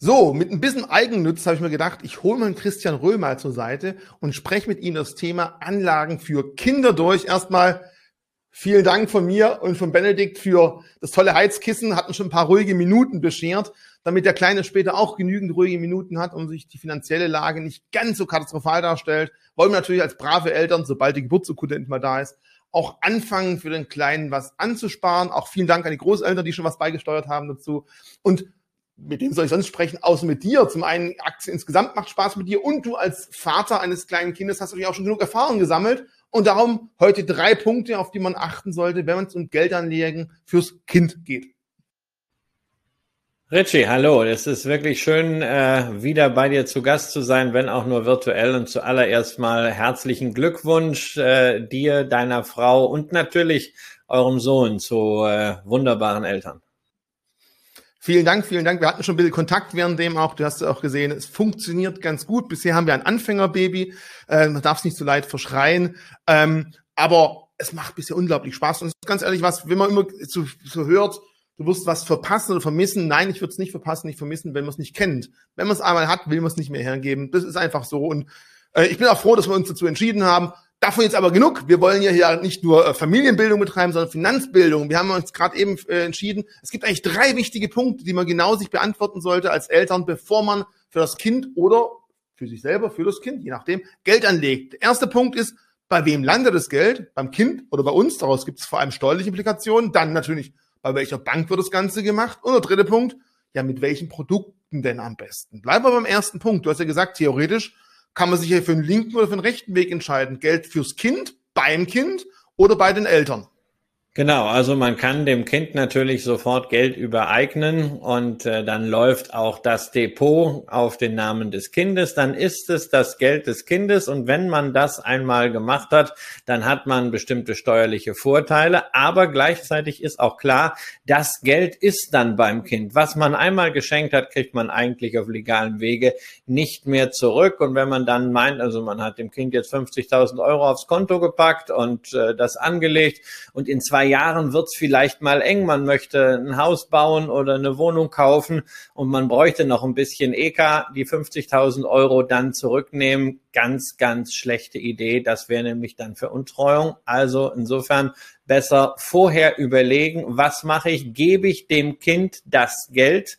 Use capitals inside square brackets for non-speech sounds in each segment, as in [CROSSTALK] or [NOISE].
So, mit ein bisschen Eigennutz habe ich mir gedacht, ich hole mal Christian mal zur Seite und spreche mit ihm das Thema Anlagen für Kinder durch. Erstmal vielen Dank von mir und von Benedikt für das tolle Heizkissen, hatten schon ein paar ruhige Minuten beschert, damit der Kleine später auch genügend ruhige Minuten hat und sich die finanzielle Lage nicht ganz so katastrophal darstellt. Wollen wir natürlich als brave Eltern, sobald die Geburtsurkunde endlich mal da ist, auch anfangen, für den Kleinen was anzusparen. Auch vielen Dank an die Großeltern, die schon was beigesteuert haben dazu. Und mit dem soll ich sonst sprechen, außer mit dir. Zum einen, Aktien insgesamt macht Spaß mit dir und du als Vater eines kleinen Kindes hast natürlich auch schon genug Erfahrung gesammelt. Und darum heute drei Punkte, auf die man achten sollte, wenn es um Geldanlegen fürs Kind geht. Richie, hallo. Es ist wirklich schön, äh, wieder bei dir zu Gast zu sein, wenn auch nur virtuell. Und zuallererst mal herzlichen Glückwunsch äh, dir, deiner Frau und natürlich eurem Sohn zu äh, wunderbaren Eltern. Vielen Dank, vielen Dank. Wir hatten schon ein bisschen Kontakt während dem auch. Du hast auch gesehen, es funktioniert ganz gut. Bisher haben wir ein Anfängerbaby. Äh, man darf es nicht so leid verschreien. Ähm, aber es macht bisher unglaublich Spaß. Und ganz ehrlich, was, wenn man immer so, so hört, du wirst was verpassen oder vermissen. Nein, ich würde es nicht verpassen, nicht vermissen, wenn man es nicht kennt. Wenn man es einmal hat, will man es nicht mehr hergeben. Das ist einfach so. Und äh, ich bin auch froh, dass wir uns dazu entschieden haben. Davon jetzt aber genug. Wir wollen ja hier nicht nur äh, Familienbildung betreiben, sondern Finanzbildung. Wir haben uns gerade eben äh, entschieden, es gibt eigentlich drei wichtige Punkte, die man genau sich beantworten sollte als Eltern, bevor man für das Kind oder für sich selber, für das Kind, je nachdem, Geld anlegt. Der erste Punkt ist, bei wem landet das Geld? Beim Kind oder bei uns? Daraus gibt es vor allem steuerliche Implikationen. Dann natürlich, bei welcher Bank wird das Ganze gemacht? Und der dritte Punkt, ja, mit welchen Produkten denn am besten? Bleiben wir beim ersten Punkt. Du hast ja gesagt, theoretisch kann man sich ja für einen linken oder für einen rechten Weg entscheiden. Geld fürs Kind, beim Kind oder bei den Eltern. Genau, also man kann dem Kind natürlich sofort Geld übereignen und äh, dann läuft auch das Depot auf den Namen des Kindes, dann ist es das Geld des Kindes und wenn man das einmal gemacht hat, dann hat man bestimmte steuerliche Vorteile, aber gleichzeitig ist auch klar, das Geld ist dann beim Kind. Was man einmal geschenkt hat, kriegt man eigentlich auf legalem Wege nicht mehr zurück. Und wenn man dann meint, also man hat dem Kind jetzt 50.000 Euro aufs Konto gepackt und äh, das angelegt und in zwei Jahren wird es vielleicht mal eng. Man möchte ein Haus bauen oder eine Wohnung kaufen und man bräuchte noch ein bisschen EK, die 50.000 Euro dann zurücknehmen. Ganz, ganz schlechte Idee. Das wäre nämlich dann Veruntreuung. Also insofern besser vorher überlegen, was mache ich? Gebe ich dem Kind das Geld?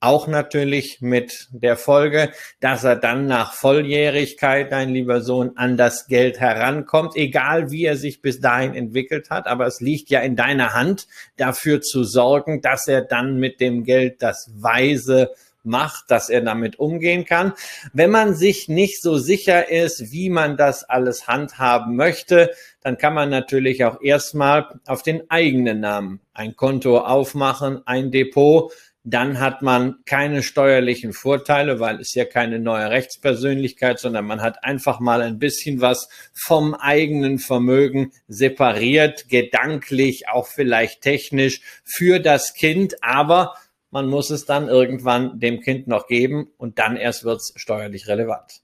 Auch natürlich mit der Folge, dass er dann nach Volljährigkeit, dein lieber Sohn, an das Geld herankommt, egal wie er sich bis dahin entwickelt hat. Aber es liegt ja in deiner Hand, dafür zu sorgen, dass er dann mit dem Geld das weise macht, dass er damit umgehen kann. Wenn man sich nicht so sicher ist, wie man das alles handhaben möchte, dann kann man natürlich auch erstmal auf den eigenen Namen ein Konto aufmachen, ein Depot dann hat man keine steuerlichen Vorteile, weil es ja keine neue Rechtspersönlichkeit, sondern man hat einfach mal ein bisschen was vom eigenen Vermögen separiert, gedanklich, auch vielleicht technisch für das Kind, aber man muss es dann irgendwann dem Kind noch geben und dann erst wird es steuerlich relevant.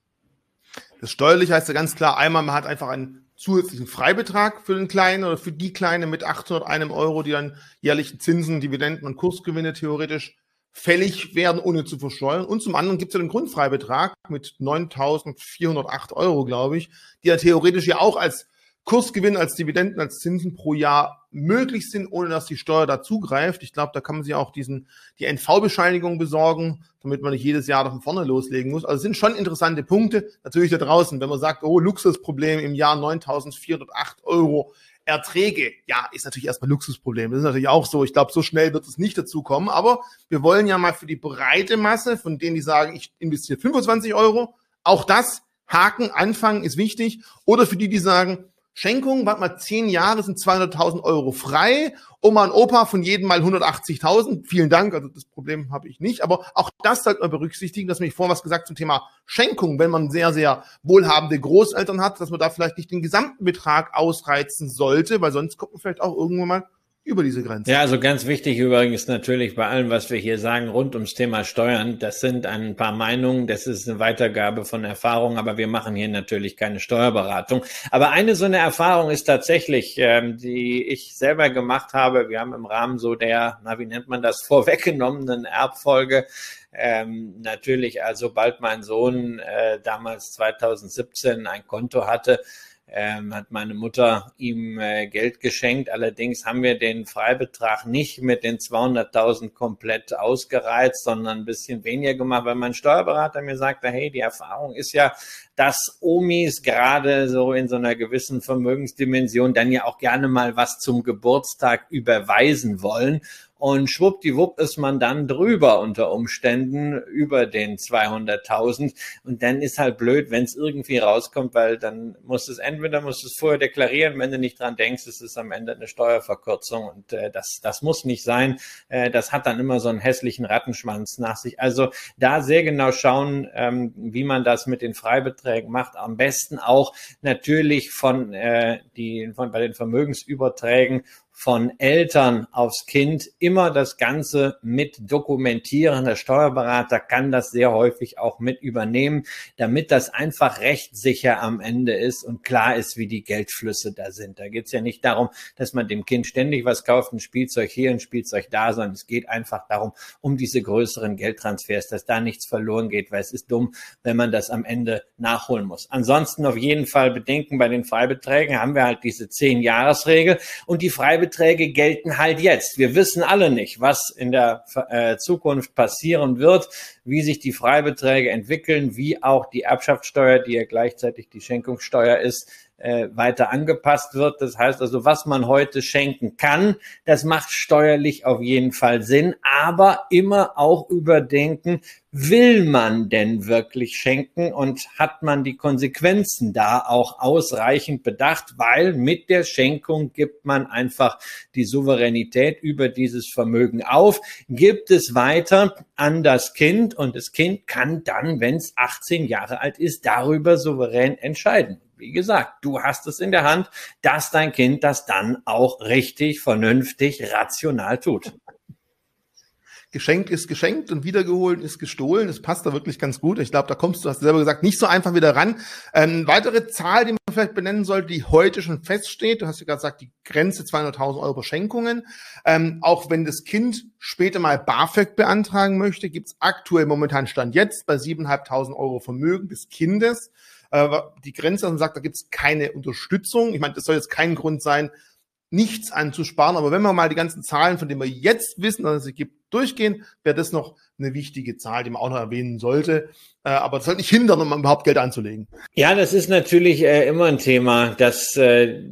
Das steuerlich heißt ja ganz klar, einmal man hat einfach einen zusätzlichen Freibetrag für den Kleinen oder für die Kleine mit 801 Euro, die dann jährlichen Zinsen, Dividenden und Kursgewinne theoretisch fällig werden, ohne zu versteuern. Und zum anderen gibt es ja den Grundfreibetrag mit 9.408 Euro, glaube ich, die ja theoretisch ja auch als Kursgewinn, als Dividenden, als Zinsen pro Jahr möglich sind, ohne dass die Steuer dazugreift. Ich glaube, da kann man sich auch diesen, die NV-Bescheinigung besorgen, damit man nicht jedes Jahr von vorne loslegen muss. Also sind schon interessante Punkte. Natürlich da draußen, wenn man sagt, oh, Luxusproblem im Jahr 9.408 Euro Erträge, ja, ist natürlich erstmal Luxusproblem. Das ist natürlich auch so. Ich glaube, so schnell wird es nicht dazu kommen. Aber wir wollen ja mal für die breite Masse, von denen, die sagen, ich investiere 25 Euro, auch das, Haken, Anfangen ist wichtig. Oder für die, die sagen, Schenkung, warte mal, zehn Jahre sind 200.000 Euro frei. Oma und Opa von jedem mal 180.000. Vielen Dank, also das Problem habe ich nicht. Aber auch das sollte man berücksichtigen, dass man ich vorhin was gesagt zum Thema Schenkung, wenn man sehr, sehr wohlhabende Großeltern hat, dass man da vielleicht nicht den gesamten Betrag ausreizen sollte, weil sonst kommt man vielleicht auch irgendwann mal über diese Grenze. Ja, also ganz wichtig übrigens natürlich bei allem, was wir hier sagen, rund ums Thema Steuern. Das sind ein paar Meinungen, das ist eine Weitergabe von Erfahrungen, aber wir machen hier natürlich keine Steuerberatung. Aber eine so eine Erfahrung ist tatsächlich, ähm, die ich selber gemacht habe. Wir haben im Rahmen so der, na, wie nennt man das, vorweggenommenen Erbfolge ähm, natürlich, also sobald mein Sohn äh, damals 2017 ein Konto hatte, ähm, hat meine Mutter ihm äh, Geld geschenkt. Allerdings haben wir den Freibetrag nicht mit den 200.000 komplett ausgereizt, sondern ein bisschen weniger gemacht, weil mein Steuerberater mir sagte, hey, die Erfahrung ist ja, dass Omis gerade so in so einer gewissen Vermögensdimension dann ja auch gerne mal was zum Geburtstag überweisen wollen und schwuppdiwupp ist man dann drüber unter Umständen über den 200.000 und dann ist halt blöd, wenn es irgendwie rauskommt, weil dann muss es entweder muss es vorher deklarieren, wenn du nicht dran denkst, es ist am Ende eine Steuerverkürzung und äh, das das muss nicht sein. Äh, das hat dann immer so einen hässlichen Rattenschwanz nach sich. Also da sehr genau schauen, ähm, wie man das mit den Freibeträgen macht. Am besten auch natürlich von äh, die von bei den Vermögensüberträgen von Eltern aufs Kind immer das Ganze mit dokumentieren. Der Steuerberater kann das sehr häufig auch mit übernehmen, damit das einfach rechtssicher am Ende ist und klar ist, wie die Geldflüsse da sind. Da geht es ja nicht darum, dass man dem Kind ständig was kauft, ein Spielzeug hier, ein Spielzeug da, sondern es geht einfach darum, um diese größeren Geldtransfers, dass da nichts verloren geht, weil es ist dumm, wenn man das am Ende nachholen muss. Ansonsten auf jeden Fall bedenken, bei den Freibeträgen haben wir halt diese zehn-Jahres-Regel und die Freibeträge Beträge gelten halt jetzt. Wir wissen alle nicht, was in der äh, Zukunft passieren wird, wie sich die Freibeträge entwickeln, wie auch die Erbschaftssteuer, die ja gleichzeitig die Schenkungssteuer ist, äh, weiter angepasst wird. Das heißt also, was man heute schenken kann, das macht steuerlich auf jeden Fall Sinn, aber immer auch überdenken, will man denn wirklich schenken und hat man die Konsequenzen da auch ausreichend bedacht, weil mit der Schenkung gibt man einfach die Souveränität über dieses Vermögen auf, gibt es weiter an das Kind und das Kind kann dann, wenn es 18 Jahre alt ist, darüber souverän entscheiden wie gesagt, du hast es in der Hand, dass dein Kind das dann auch richtig, vernünftig, rational tut. Geschenk ist geschenkt und wiedergeholt ist gestohlen. Das passt da wirklich ganz gut. Ich glaube, da kommst du, hast du selber gesagt, nicht so einfach wieder ran. Ähm, weitere Zahl, die man vielleicht benennen sollte, die heute schon feststeht. Du hast ja gerade gesagt, die Grenze 200.000 Euro Schenkungen. Ähm, auch wenn das Kind später mal BAföG beantragen möchte, gibt es aktuell momentan Stand jetzt bei 7.500 Euro Vermögen des Kindes äh, die Grenze und sagt, da gibt es keine Unterstützung. Ich meine, das soll jetzt kein Grund sein, nichts anzusparen. Aber wenn wir mal die ganzen Zahlen, von denen wir jetzt wissen, dass es gibt, durchgehen, wäre das noch eine wichtige Zahl, die man auch noch erwähnen sollte. Äh, aber das soll nicht hindern, um überhaupt Geld anzulegen. Ja, das ist natürlich äh, immer ein Thema, dass äh,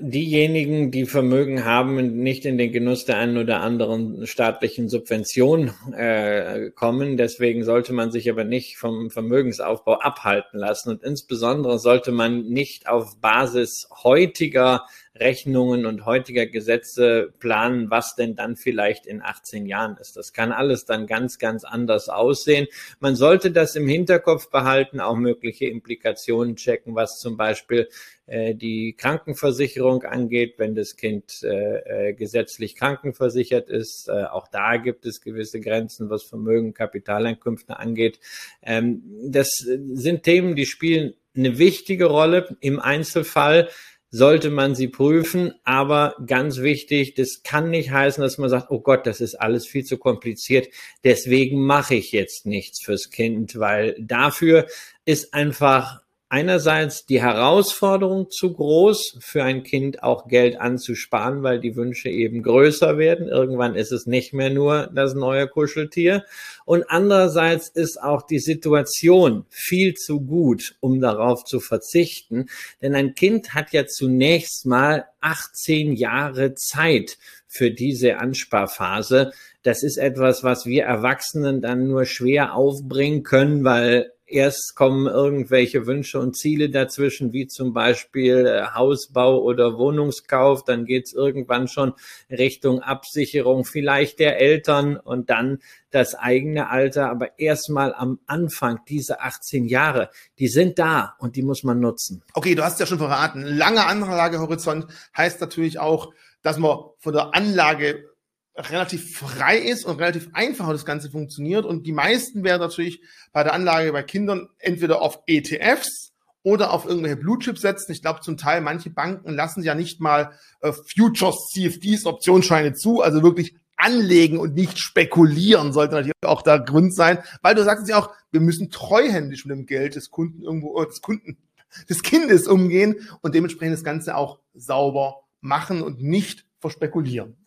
diejenigen, die Vermögen haben, nicht in den Genuss der einen oder anderen staatlichen Subvention äh, kommen. Deswegen sollte man sich aber nicht vom Vermögensaufbau abhalten lassen. Und insbesondere sollte man nicht auf Basis heutiger Rechnungen und heutiger Gesetze planen, was denn dann vielleicht in 18 Jahren ist. Das kann alles dann ganz, ganz anders aussehen. Man sollte das im Hinterkopf behalten, auch mögliche Implikationen checken, was zum Beispiel äh, die Krankenversicherung angeht, wenn das Kind äh, äh, gesetzlich krankenversichert ist. Äh, auch da gibt es gewisse Grenzen, was Vermögen, Kapitaleinkünfte angeht. Ähm, das sind Themen, die spielen eine wichtige Rolle im Einzelfall sollte man sie prüfen. Aber ganz wichtig, das kann nicht heißen, dass man sagt, oh Gott, das ist alles viel zu kompliziert. Deswegen mache ich jetzt nichts fürs Kind, weil dafür ist einfach einerseits die Herausforderung zu groß, für ein Kind auch Geld anzusparen, weil die Wünsche eben größer werden. Irgendwann ist es nicht mehr nur das neue Kuscheltier. Und andererseits ist auch die Situation viel zu gut, um darauf zu verzichten. Denn ein Kind hat ja zunächst mal 18 Jahre Zeit für diese Ansparphase. Das ist etwas, was wir Erwachsenen dann nur schwer aufbringen können, weil Erst kommen irgendwelche Wünsche und Ziele dazwischen, wie zum Beispiel äh, Hausbau oder Wohnungskauf. Dann geht's irgendwann schon Richtung Absicherung vielleicht der Eltern und dann das eigene Alter. Aber erstmal am Anfang, diese 18 Jahre, die sind da und die muss man nutzen. Okay, du hast ja schon verraten. Lange Anlagehorizont heißt natürlich auch, dass man von der Anlage relativ frei ist und relativ einfach das Ganze funktioniert. Und die meisten werden natürlich bei der Anlage bei Kindern entweder auf ETFs oder auf irgendwelche Blue Chips setzen. Ich glaube, zum Teil manche Banken lassen ja nicht mal äh, Futures, CFDs, Optionsscheine zu, also wirklich anlegen und nicht spekulieren sollte natürlich auch der Grund sein, weil du sagst ja auch, wir müssen treuhändisch mit dem Geld des Kunden irgendwo, äh, des Kunden, [LAUGHS] des Kindes umgehen und dementsprechend das Ganze auch sauber machen und nicht verspekulieren.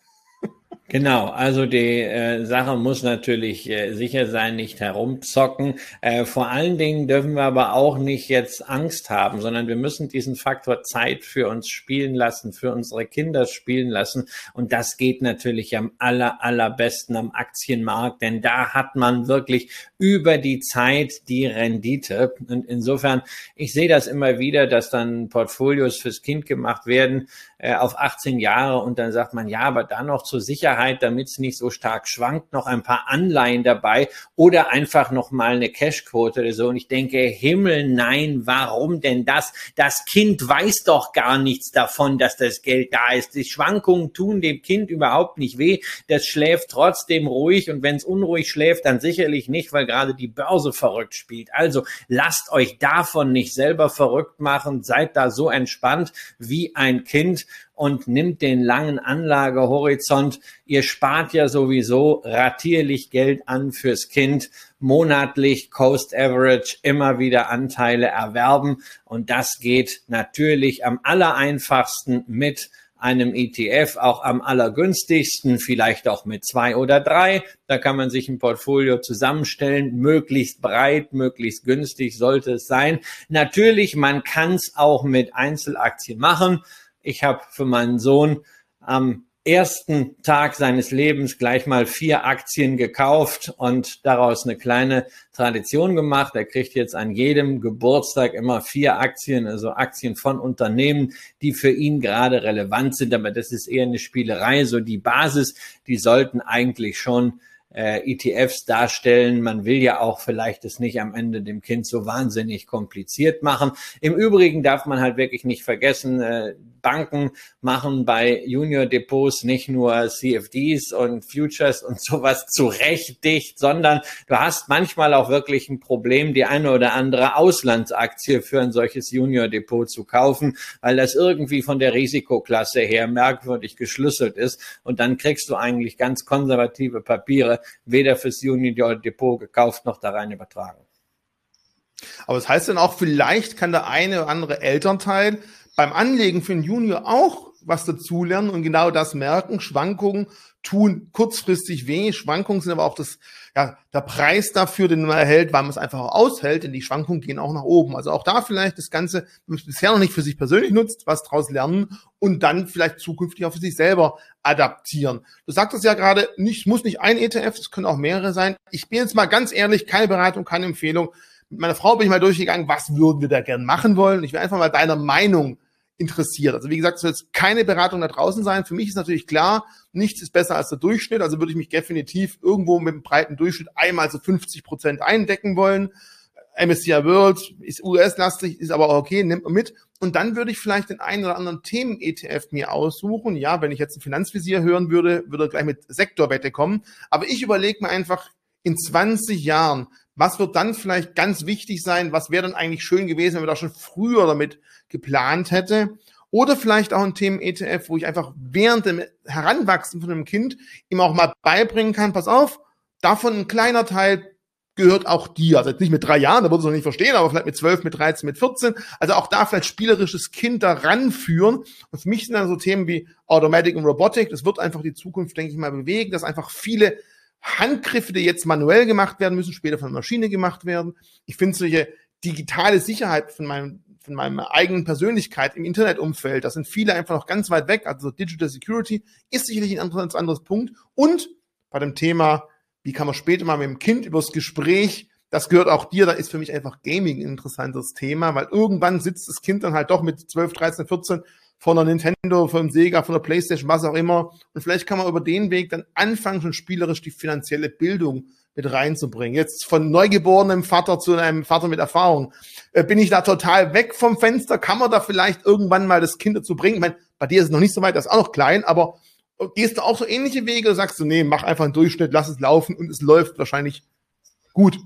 Genau, also die äh, Sache muss natürlich äh, sicher sein, nicht herumzocken. Äh, vor allen Dingen dürfen wir aber auch nicht jetzt Angst haben, sondern wir müssen diesen Faktor Zeit für uns spielen lassen, für unsere Kinder spielen lassen. Und das geht natürlich am aller, allerbesten am Aktienmarkt, denn da hat man wirklich über die Zeit die Rendite. Und insofern, ich sehe das immer wieder, dass dann Portfolios fürs Kind gemacht werden äh, auf 18 Jahre und dann sagt man, ja, aber da noch zur Sicherheit, damit es nicht so stark schwankt, noch ein paar Anleihen dabei oder einfach noch mal eine Cashquote oder so. Und ich denke, Himmel, nein, warum denn das? Das Kind weiß doch gar nichts davon, dass das Geld da ist. Die Schwankungen tun dem Kind überhaupt nicht weh. Das schläft trotzdem ruhig und wenn es unruhig schläft, dann sicherlich nicht, weil gerade die Börse verrückt spielt. Also lasst euch davon nicht selber verrückt machen. Seid da so entspannt wie ein Kind und nimmt den langen Anlagehorizont. Ihr spart ja sowieso ratierlich Geld an fürs Kind, monatlich Coast Average immer wieder Anteile erwerben und das geht natürlich am allereinfachsten mit einem ETF auch am allergünstigsten, vielleicht auch mit zwei oder drei. Da kann man sich ein Portfolio zusammenstellen, möglichst breit, möglichst günstig sollte es sein. Natürlich, man kann es auch mit Einzelaktien machen. Ich habe für meinen Sohn am ersten Tag seines Lebens gleich mal vier Aktien gekauft und daraus eine kleine Tradition gemacht. Er kriegt jetzt an jedem Geburtstag immer vier Aktien, also Aktien von Unternehmen, die für ihn gerade relevant sind. Aber das ist eher eine Spielerei. So die Basis, die sollten eigentlich schon äh, ETFs darstellen. Man will ja auch vielleicht es nicht am Ende dem Kind so wahnsinnig kompliziert machen. Im Übrigen darf man halt wirklich nicht vergessen, äh, Banken machen bei Junior Depots nicht nur CFDs und Futures und sowas zurecht dicht, sondern du hast manchmal auch wirklich ein Problem, die eine oder andere Auslandsaktie für ein solches Junior Depot zu kaufen, weil das irgendwie von der Risikoklasse her merkwürdig geschlüsselt ist und dann kriegst du eigentlich ganz konservative Papiere weder fürs Junior Depot gekauft noch da rein übertragen. Aber das heißt dann auch, vielleicht kann der eine oder andere Elternteil beim Anlegen für einen Junior auch was dazulernen und genau das merken. Schwankungen tun kurzfristig weh. Schwankungen sind aber auch das, ja, der Preis dafür, den man erhält, weil man es einfach auch aushält, denn die Schwankungen gehen auch nach oben. Also auch da vielleicht das Ganze, wenn man es bisher noch nicht für sich persönlich nutzt, was daraus lernen und dann vielleicht zukünftig auch für sich selber adaptieren. Du sagtest ja gerade, nicht, muss nicht ein ETF, es können auch mehrere sein. Ich bin jetzt mal ganz ehrlich, keine Beratung, keine Empfehlung. Mit meiner Frau bin ich mal durchgegangen, was würden wir da gern machen wollen. Ich will einfach mal deiner Meinung interessiert. Also wie gesagt, es soll jetzt keine Beratung da draußen sein. Für mich ist natürlich klar, nichts ist besser als der Durchschnitt. Also würde ich mich definitiv irgendwo mit einem breiten Durchschnitt einmal so 50 Prozent eindecken wollen. MSCI World ist US-lastig, ist aber auch okay, nimmt man mit. Und dann würde ich vielleicht den einen oder anderen Themen-ETF mir aussuchen. Ja, wenn ich jetzt ein Finanzvisier hören würde, würde er gleich mit Sektorwette kommen. Aber ich überlege mir einfach in 20 Jahren, was wird dann vielleicht ganz wichtig sein? Was wäre dann eigentlich schön gewesen, wenn wir da schon früher damit geplant hätte? Oder vielleicht auch ein Themen-ETF, wo ich einfach während dem Heranwachsen von einem Kind ihm auch mal beibringen kann, pass auf, davon ein kleiner Teil gehört auch dir. Also jetzt nicht mit drei Jahren, da würde es noch nicht verstehen, aber vielleicht mit zwölf, mit 13, mit 14. Also auch da vielleicht spielerisches Kind da ranführen. Und für mich sind dann so Themen wie Automatic und Robotic. Das wird einfach die Zukunft, denke ich mal, bewegen, dass einfach viele Handgriffe, die jetzt manuell gemacht werden müssen, später von der Maschine gemacht werden. Ich finde solche digitale Sicherheit von meinem von meiner eigenen Persönlichkeit im Internetumfeld, da sind viele einfach noch ganz weit weg. Also Digital Security ist sicherlich ein anderes, anderes Punkt. Und bei dem Thema, wie kann man später mal mit dem Kind übers Gespräch, das gehört auch dir, da ist für mich einfach Gaming ein interessantes Thema, weil irgendwann sitzt das Kind dann halt doch mit 12, 13, 14 von der Nintendo, von Sega, von der Playstation, was auch immer. Und vielleicht kann man über den Weg dann anfangen, schon spielerisch die finanzielle Bildung mit reinzubringen. Jetzt von neugeborenem Vater zu einem Vater mit Erfahrung. Äh, bin ich da total weg vom Fenster? Kann man da vielleicht irgendwann mal das Kind dazu bringen? Ich meine, bei dir ist es noch nicht so weit, das ist auch noch klein, aber gehst du auch so ähnliche Wege oder sagst du, nee, mach einfach einen Durchschnitt, lass es laufen und es läuft wahrscheinlich gut?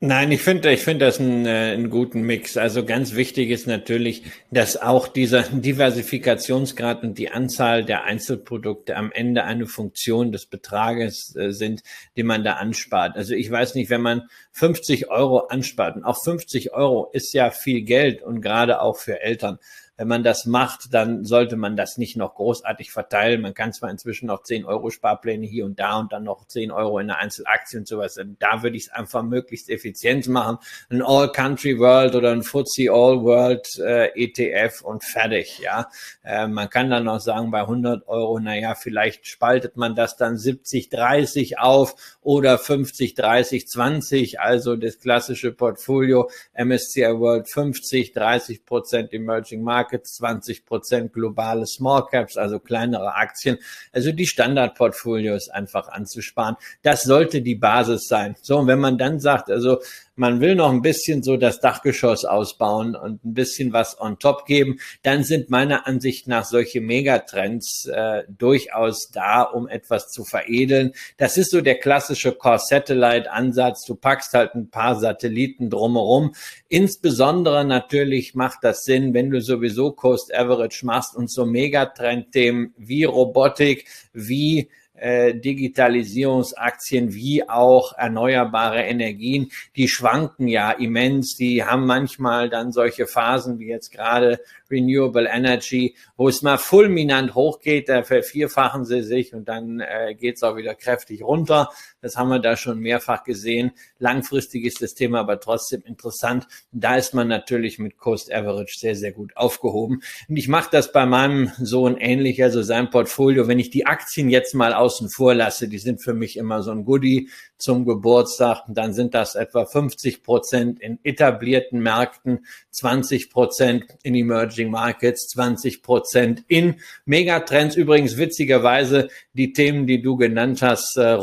Nein, ich finde, ich finde das einen, äh, einen guten Mix. Also ganz wichtig ist natürlich, dass auch dieser Diversifikationsgrad und die Anzahl der Einzelprodukte am Ende eine Funktion des Betrages äh, sind, die man da anspart. Also ich weiß nicht, wenn man 50 Euro anspart, und auch 50 Euro ist ja viel Geld und gerade auch für Eltern wenn man das macht, dann sollte man das nicht noch großartig verteilen. Man kann zwar inzwischen noch 10 Euro Sparpläne hier und da und dann noch 10 Euro in der Einzelaktie und sowas. Da würde ich es einfach möglichst effizient machen. Ein All Country World oder ein FTSE All World äh, ETF und fertig. Ja, äh, man kann dann noch sagen, bei 100 Euro, naja, vielleicht spaltet man das dann 70, 30 auf oder 50, 30, 20. Also das klassische Portfolio MSCI World 50, 30 Prozent Emerging Market Markets, 20 Prozent globale Small Caps, also kleinere Aktien. Also die Standardportfolios einfach anzusparen. Das sollte die Basis sein. So, und wenn man dann sagt, also man will noch ein bisschen so das Dachgeschoss ausbauen und ein bisschen was on top geben, dann sind meiner Ansicht nach solche Megatrends äh, durchaus da, um etwas zu veredeln. Das ist so der klassische Core-Satellite-Ansatz. Du packst halt ein paar Satelliten drumherum. Insbesondere natürlich macht das Sinn, wenn du sowieso Coast Average machst und so Megatrend-Themen wie Robotik, wie äh, Digitalisierungsaktien wie auch erneuerbare Energien, die schwanken ja immens. Die haben manchmal dann solche Phasen wie jetzt gerade Renewable Energy, wo es mal fulminant hochgeht, da vervierfachen sie sich und dann äh, geht es auch wieder kräftig runter. Das haben wir da schon mehrfach gesehen. Langfristig ist das Thema aber trotzdem interessant. Da ist man natürlich mit Coast Average sehr, sehr gut aufgehoben. Und ich mache das bei meinem Sohn ähnlich, also sein Portfolio. Wenn ich die Aktien jetzt mal außen vor lasse, die sind für mich immer so ein Goodie zum Geburtstag, dann sind das etwa 50 Prozent in etablierten Märkten, 20 Prozent in Emerging Markets, 20 Prozent in Megatrends. Übrigens witzigerweise die Themen, die du genannt hast, äh,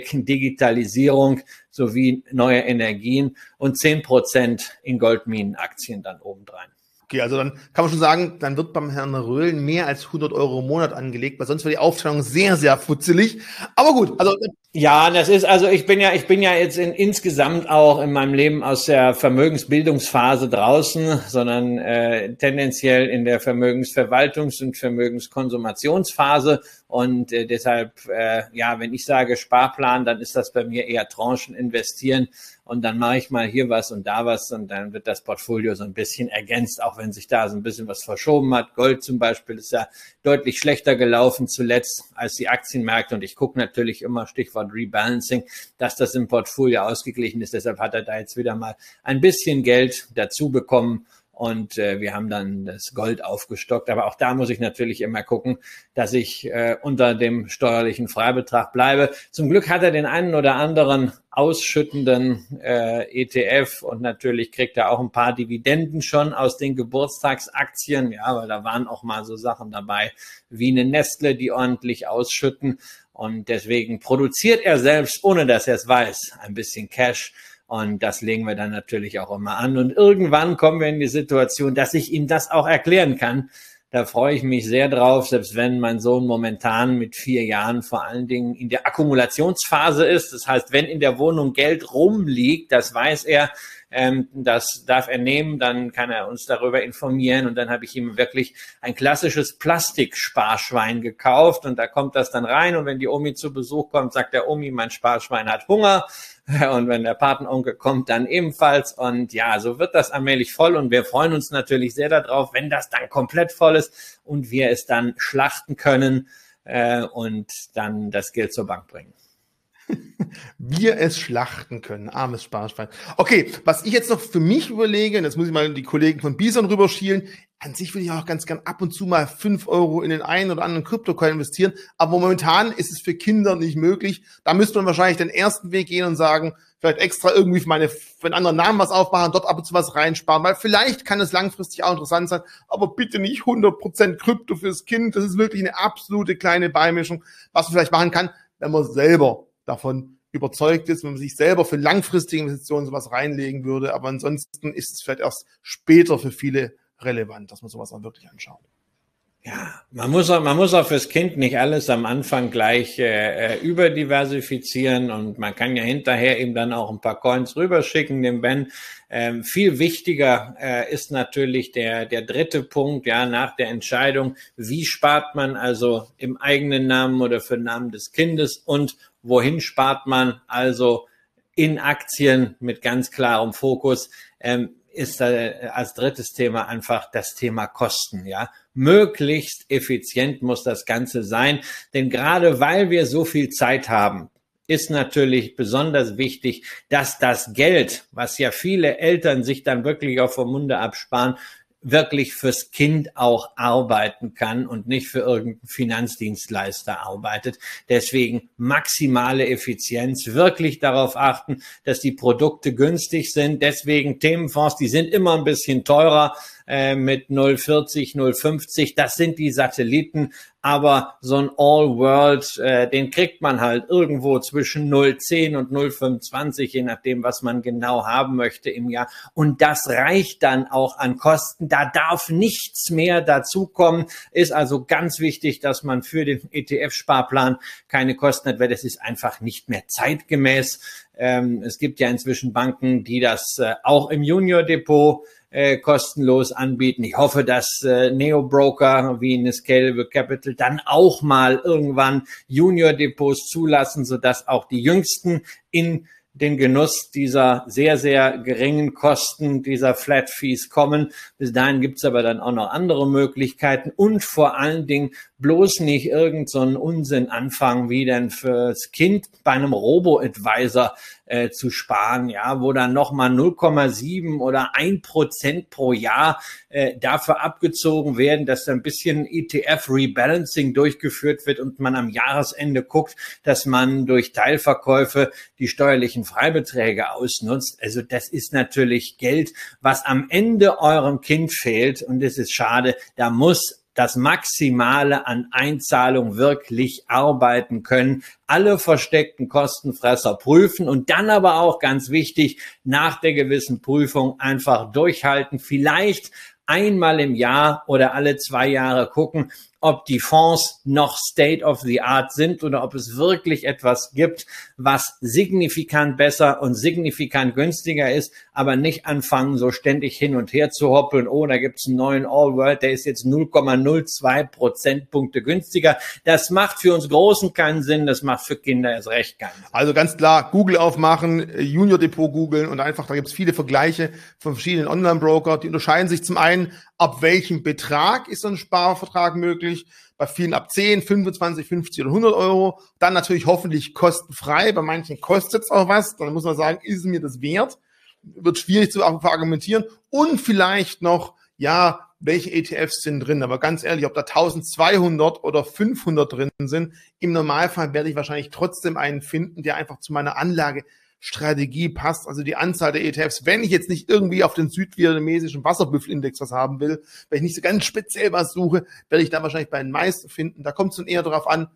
Robotik, Digitalisierung sowie neue Energien und 10 Prozent in Goldminenaktien dann obendrein. Okay, also dann kann man schon sagen, dann wird beim Herrn Röhlen mehr als 100 Euro im Monat angelegt, weil sonst wäre die Aufteilung sehr, sehr futzelig. Aber gut, also ja, das ist also ich bin ja ich bin ja jetzt in, insgesamt auch in meinem Leben aus der Vermögensbildungsphase draußen, sondern äh, tendenziell in der Vermögensverwaltungs- und Vermögenskonsumationsphase und äh, deshalb äh, ja, wenn ich sage Sparplan, dann ist das bei mir eher Tranchen investieren und dann mache ich mal hier was und da was und dann wird das Portfolio so ein bisschen ergänzt, auch wenn sich da so ein bisschen was verschoben hat. Gold zum Beispiel ist ja deutlich schlechter gelaufen zuletzt als die Aktienmärkte und ich gucke natürlich immer Stichwort Rebalancing, dass das im Portfolio ausgeglichen ist. Deshalb hat er da jetzt wieder mal ein bisschen Geld dazu bekommen und äh, wir haben dann das Gold aufgestockt. Aber auch da muss ich natürlich immer gucken, dass ich äh, unter dem steuerlichen Freibetrag bleibe. Zum Glück hat er den einen oder anderen ausschüttenden äh, ETF und natürlich kriegt er auch ein paar Dividenden schon aus den Geburtstagsaktien. Ja, weil da waren auch mal so Sachen dabei wie eine Nestle, die ordentlich ausschütten. Und deswegen produziert er selbst, ohne dass er es weiß, ein bisschen Cash. Und das legen wir dann natürlich auch immer an. Und irgendwann kommen wir in die Situation, dass ich ihm das auch erklären kann. Da freue ich mich sehr drauf, selbst wenn mein Sohn momentan mit vier Jahren vor allen Dingen in der Akkumulationsphase ist. Das heißt, wenn in der Wohnung Geld rumliegt, das weiß er, ähm, das darf er nehmen, dann kann er uns darüber informieren. Und dann habe ich ihm wirklich ein klassisches Plastiksparschwein gekauft und da kommt das dann rein. Und wenn die Omi zu Besuch kommt, sagt der Omi, mein Sparschwein hat Hunger. [LAUGHS] Und wenn der Patenonkel kommt, dann ebenfalls. Und ja, so wird das allmählich voll. Und wir freuen uns natürlich sehr darauf, wenn das dann komplett voll ist und wir es dann schlachten können äh, und dann das Geld zur Bank bringen wir es schlachten können. Armes Sparschwein. Okay, was ich jetzt noch für mich überlege, und jetzt muss ich mal die Kollegen von Bison rüberschielen, an sich würde ich auch ganz gern ab und zu mal fünf Euro in den einen oder anderen Kryptocoin investieren, aber momentan ist es für Kinder nicht möglich. Da müsste man wahrscheinlich den ersten Weg gehen und sagen, vielleicht extra irgendwie für meine, für einen anderen Namen was aufmachen, dort ab und zu was reinsparen, weil vielleicht kann es langfristig auch interessant sein, aber bitte nicht 100% Krypto fürs Kind. Das ist wirklich eine absolute kleine Beimischung, was man vielleicht machen kann, wenn man selber davon überzeugt ist, wenn man sich selber für langfristige Investitionen sowas reinlegen würde. Aber ansonsten ist es vielleicht erst später für viele relevant, dass man sowas auch wirklich anschaut. Ja, man muss auch, man muss auch fürs Kind nicht alles am Anfang gleich äh, äh, überdiversifizieren und man kann ja hinterher eben dann auch ein paar Coins rüberschicken, dem Ben. Ähm, viel wichtiger äh, ist natürlich der, der dritte Punkt, ja, nach der Entscheidung, wie spart man also im eigenen Namen oder für den Namen des Kindes und wohin spart man also in Aktien mit ganz klarem Fokus. Ähm, ist äh, als drittes Thema einfach das Thema Kosten, ja. Möglichst effizient muss das Ganze sein, denn gerade weil wir so viel Zeit haben, ist natürlich besonders wichtig, dass das Geld, was ja viele Eltern sich dann wirklich auf vom Munde absparen, wirklich fürs Kind auch arbeiten kann und nicht für irgendeinen Finanzdienstleister arbeitet. Deswegen maximale Effizienz, wirklich darauf achten, dass die Produkte günstig sind. Deswegen Themenfonds, die sind immer ein bisschen teurer äh, mit 040, 050. Das sind die Satelliten, aber so ein All-World, äh, den kriegt man halt irgendwo zwischen 010 und 025, je nachdem, was man genau haben möchte im Jahr. Und das reicht dann auch an Kosten. Da darf nichts mehr dazukommen. Ist also ganz wichtig, dass man für den ETF-Sparplan keine Kosten hat, weil das ist einfach nicht mehr zeitgemäß. Ähm, es gibt ja inzwischen Banken, die das äh, auch im Junior-Depot äh, kostenlos anbieten. Ich hoffe, dass äh, Neo-Broker wie Niscalable Capital dann auch mal irgendwann Junior-Depots zulassen, sodass auch die Jüngsten in den Genuss dieser sehr, sehr geringen Kosten dieser Flat Fees kommen. Bis dahin gibt's aber dann auch noch andere Möglichkeiten und vor allen Dingen bloß nicht irgendeinen so Unsinn anfangen, wie denn fürs Kind bei einem Robo-Advisor äh, zu sparen, ja, wo dann nochmal 0,7 oder 1 Prozent pro Jahr äh, dafür abgezogen werden, dass da ein bisschen ETF-Rebalancing durchgeführt wird und man am Jahresende guckt, dass man durch Teilverkäufe die steuerlichen Freibeträge ausnutzt. Also das ist natürlich Geld, was am Ende eurem Kind fehlt und es ist schade. Da muss das Maximale an Einzahlung wirklich arbeiten können, alle versteckten Kostenfresser prüfen und dann aber auch ganz wichtig, nach der gewissen Prüfung einfach durchhalten, vielleicht einmal im Jahr oder alle zwei Jahre gucken, ob die Fonds noch State of the Art sind oder ob es wirklich etwas gibt, was signifikant besser und signifikant günstiger ist, aber nicht anfangen, so ständig hin und her zu hoppeln. Oh, da gibt's einen neuen All World, der ist jetzt 0,02 Prozentpunkte günstiger. Das macht für uns Großen keinen Sinn, das macht für Kinder erst recht keinen Sinn. Also ganz klar, Google aufmachen, Junior Depot googeln und einfach, da gibt's viele Vergleiche von verschiedenen Online-Broker, die unterscheiden sich zum einen, ab welchem Betrag ist so ein Sparvertrag möglich, bei vielen ab 10, 25, 50 oder 100 Euro. Dann natürlich hoffentlich kostenfrei. Bei manchen kostet es auch was. Dann muss man sagen, ist mir das wert? Wird schwierig zu argumentieren. Und vielleicht noch, ja, welche ETFs sind drin. Aber ganz ehrlich, ob da 1200 oder 500 drin sind, im Normalfall werde ich wahrscheinlich trotzdem einen finden, der einfach zu meiner Anlage Strategie passt, also die Anzahl der ETFs. Wenn ich jetzt nicht irgendwie auf den südvietnamesischen Wasserbüffelindex was haben will, wenn ich nicht so ganz speziell was suche, werde ich da wahrscheinlich bei den meisten finden. Da kommt es dann eher darauf an,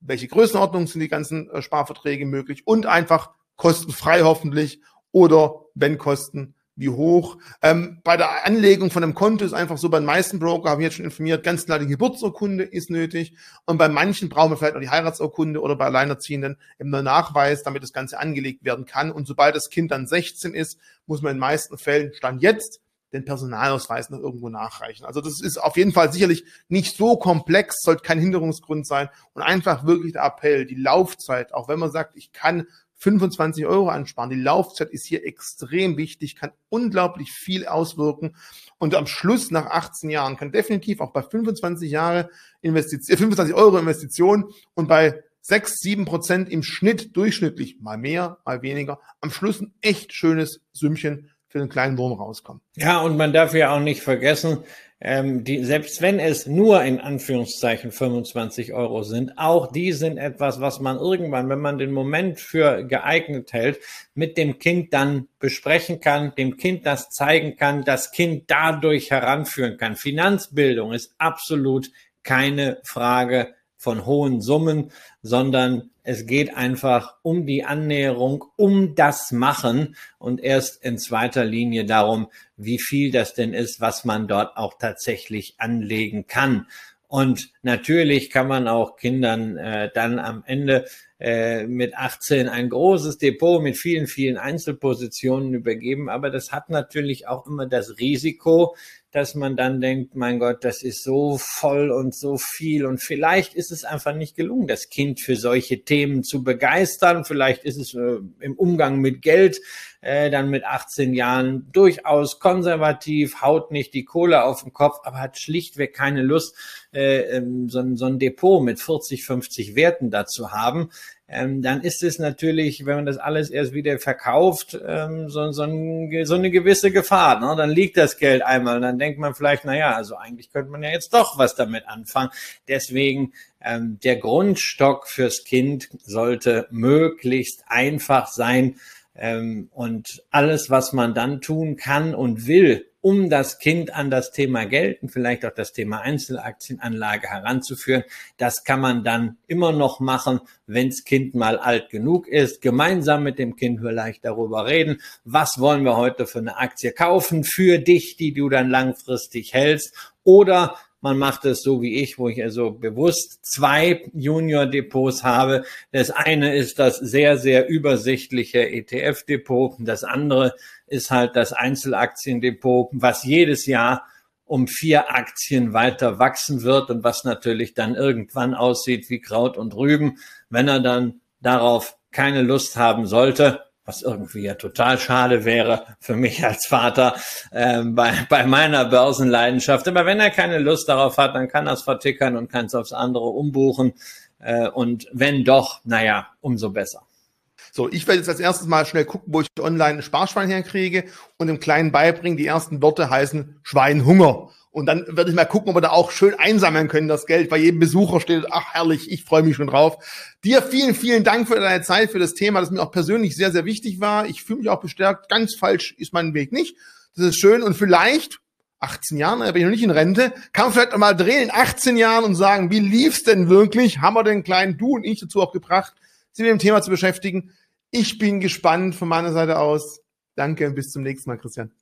welche Größenordnung sind die ganzen äh, Sparverträge möglich und einfach kostenfrei hoffentlich oder wenn Kosten wie hoch. Ähm, bei der Anlegung von einem Konto ist einfach so, bei den meisten Broker, habe ich jetzt schon informiert, ganz klar die Geburtsurkunde ist nötig. Und bei manchen brauchen wir vielleicht noch die Heiratsurkunde oder bei Alleinerziehenden eben der Nachweis, damit das Ganze angelegt werden kann. Und sobald das Kind dann 16 ist, muss man in den meisten Fällen, Stand jetzt, den Personalausweis noch irgendwo nachreichen. Also das ist auf jeden Fall sicherlich nicht so komplex, sollte kein Hinderungsgrund sein und einfach wirklich der Appell, die Laufzeit, auch wenn man sagt, ich kann 25 Euro ansparen. Die Laufzeit ist hier extrem wichtig, kann unglaublich viel auswirken. Und am Schluss nach 18 Jahren kann definitiv auch bei 25 Jahre Investition, 25 Euro Investition und bei 6, 7 Prozent im Schnitt durchschnittlich, mal mehr, mal weniger, am Schluss ein echt schönes Sümmchen für den kleinen Wurm rauskommen. Ja, und man darf ja auch nicht vergessen, ähm, die, selbst wenn es nur in Anführungszeichen 25 Euro sind, auch die sind etwas, was man irgendwann, wenn man den Moment für geeignet hält, mit dem Kind dann besprechen kann, dem Kind das zeigen kann, das Kind dadurch heranführen kann. Finanzbildung ist absolut keine Frage von hohen Summen, sondern es geht einfach um die Annäherung, um das Machen und erst in zweiter Linie darum, wie viel das denn ist, was man dort auch tatsächlich anlegen kann. Und natürlich kann man auch Kindern äh, dann am Ende äh, mit 18 ein großes Depot mit vielen, vielen Einzelpositionen übergeben. Aber das hat natürlich auch immer das Risiko, dass man dann denkt, mein Gott, das ist so voll und so viel und vielleicht ist es einfach nicht gelungen, das Kind für solche Themen zu begeistern. Vielleicht ist es äh, im Umgang mit Geld äh, dann mit 18 Jahren durchaus konservativ, haut nicht die Kohle auf den Kopf, aber hat schlichtweg keine Lust, äh, ähm, so, so ein Depot mit 40, 50 Werten dazu haben ähm, dann ist es natürlich, wenn man das alles erst wieder verkauft, ähm, so, so, ein, so, eine gewisse Gefahr. Ne? Dann liegt das Geld einmal, dann denkt man vielleicht, na ja, also eigentlich könnte man ja jetzt doch was damit anfangen. Deswegen ähm, der Grundstock fürs Kind sollte möglichst einfach sein. Ähm, und alles, was man dann tun kann und will, um das Kind an das Thema Geld und vielleicht auch das Thema Einzelaktienanlage heranzuführen. Das kann man dann immer noch machen, wenns Kind mal alt genug ist. Gemeinsam mit dem Kind vielleicht darüber reden, was wollen wir heute für eine Aktie kaufen für dich, die du dann langfristig hältst. Oder man macht es so wie ich, wo ich also bewusst zwei Junior-Depots habe. Das eine ist das sehr, sehr übersichtliche ETF-Depot. Das andere ist halt das Einzelaktiendepot, was jedes Jahr um vier Aktien weiter wachsen wird und was natürlich dann irgendwann aussieht wie Kraut und Rüben, wenn er dann darauf keine Lust haben sollte, was irgendwie ja total schade wäre für mich als Vater äh, bei, bei meiner Börsenleidenschaft. Aber wenn er keine Lust darauf hat, dann kann er es vertickern und kann es aufs andere umbuchen. Äh, und wenn doch, naja, umso besser. So, ich werde jetzt als erstes mal schnell gucken, wo ich online ein Sparschwein herkriege und dem Kleinen beibringen, die ersten Worte heißen Schweinhunger. Und dann werde ich mal gucken, ob wir da auch schön einsammeln können, das Geld. Bei jedem Besucher steht, ach herrlich, ich freue mich schon drauf. Dir vielen, vielen Dank für deine Zeit, für das Thema, das mir auch persönlich sehr, sehr wichtig war. Ich fühle mich auch bestärkt. Ganz falsch ist mein Weg nicht. Das ist schön. Und vielleicht, 18 Jahren, da bin ich noch nicht in Rente, kann man vielleicht mal drehen in 18 Jahren und sagen, wie lief's denn wirklich? Haben wir den kleinen Du und ich dazu auch gebracht, sich mit dem Thema zu beschäftigen? Ich bin gespannt von meiner Seite aus. Danke und bis zum nächsten Mal, Christian.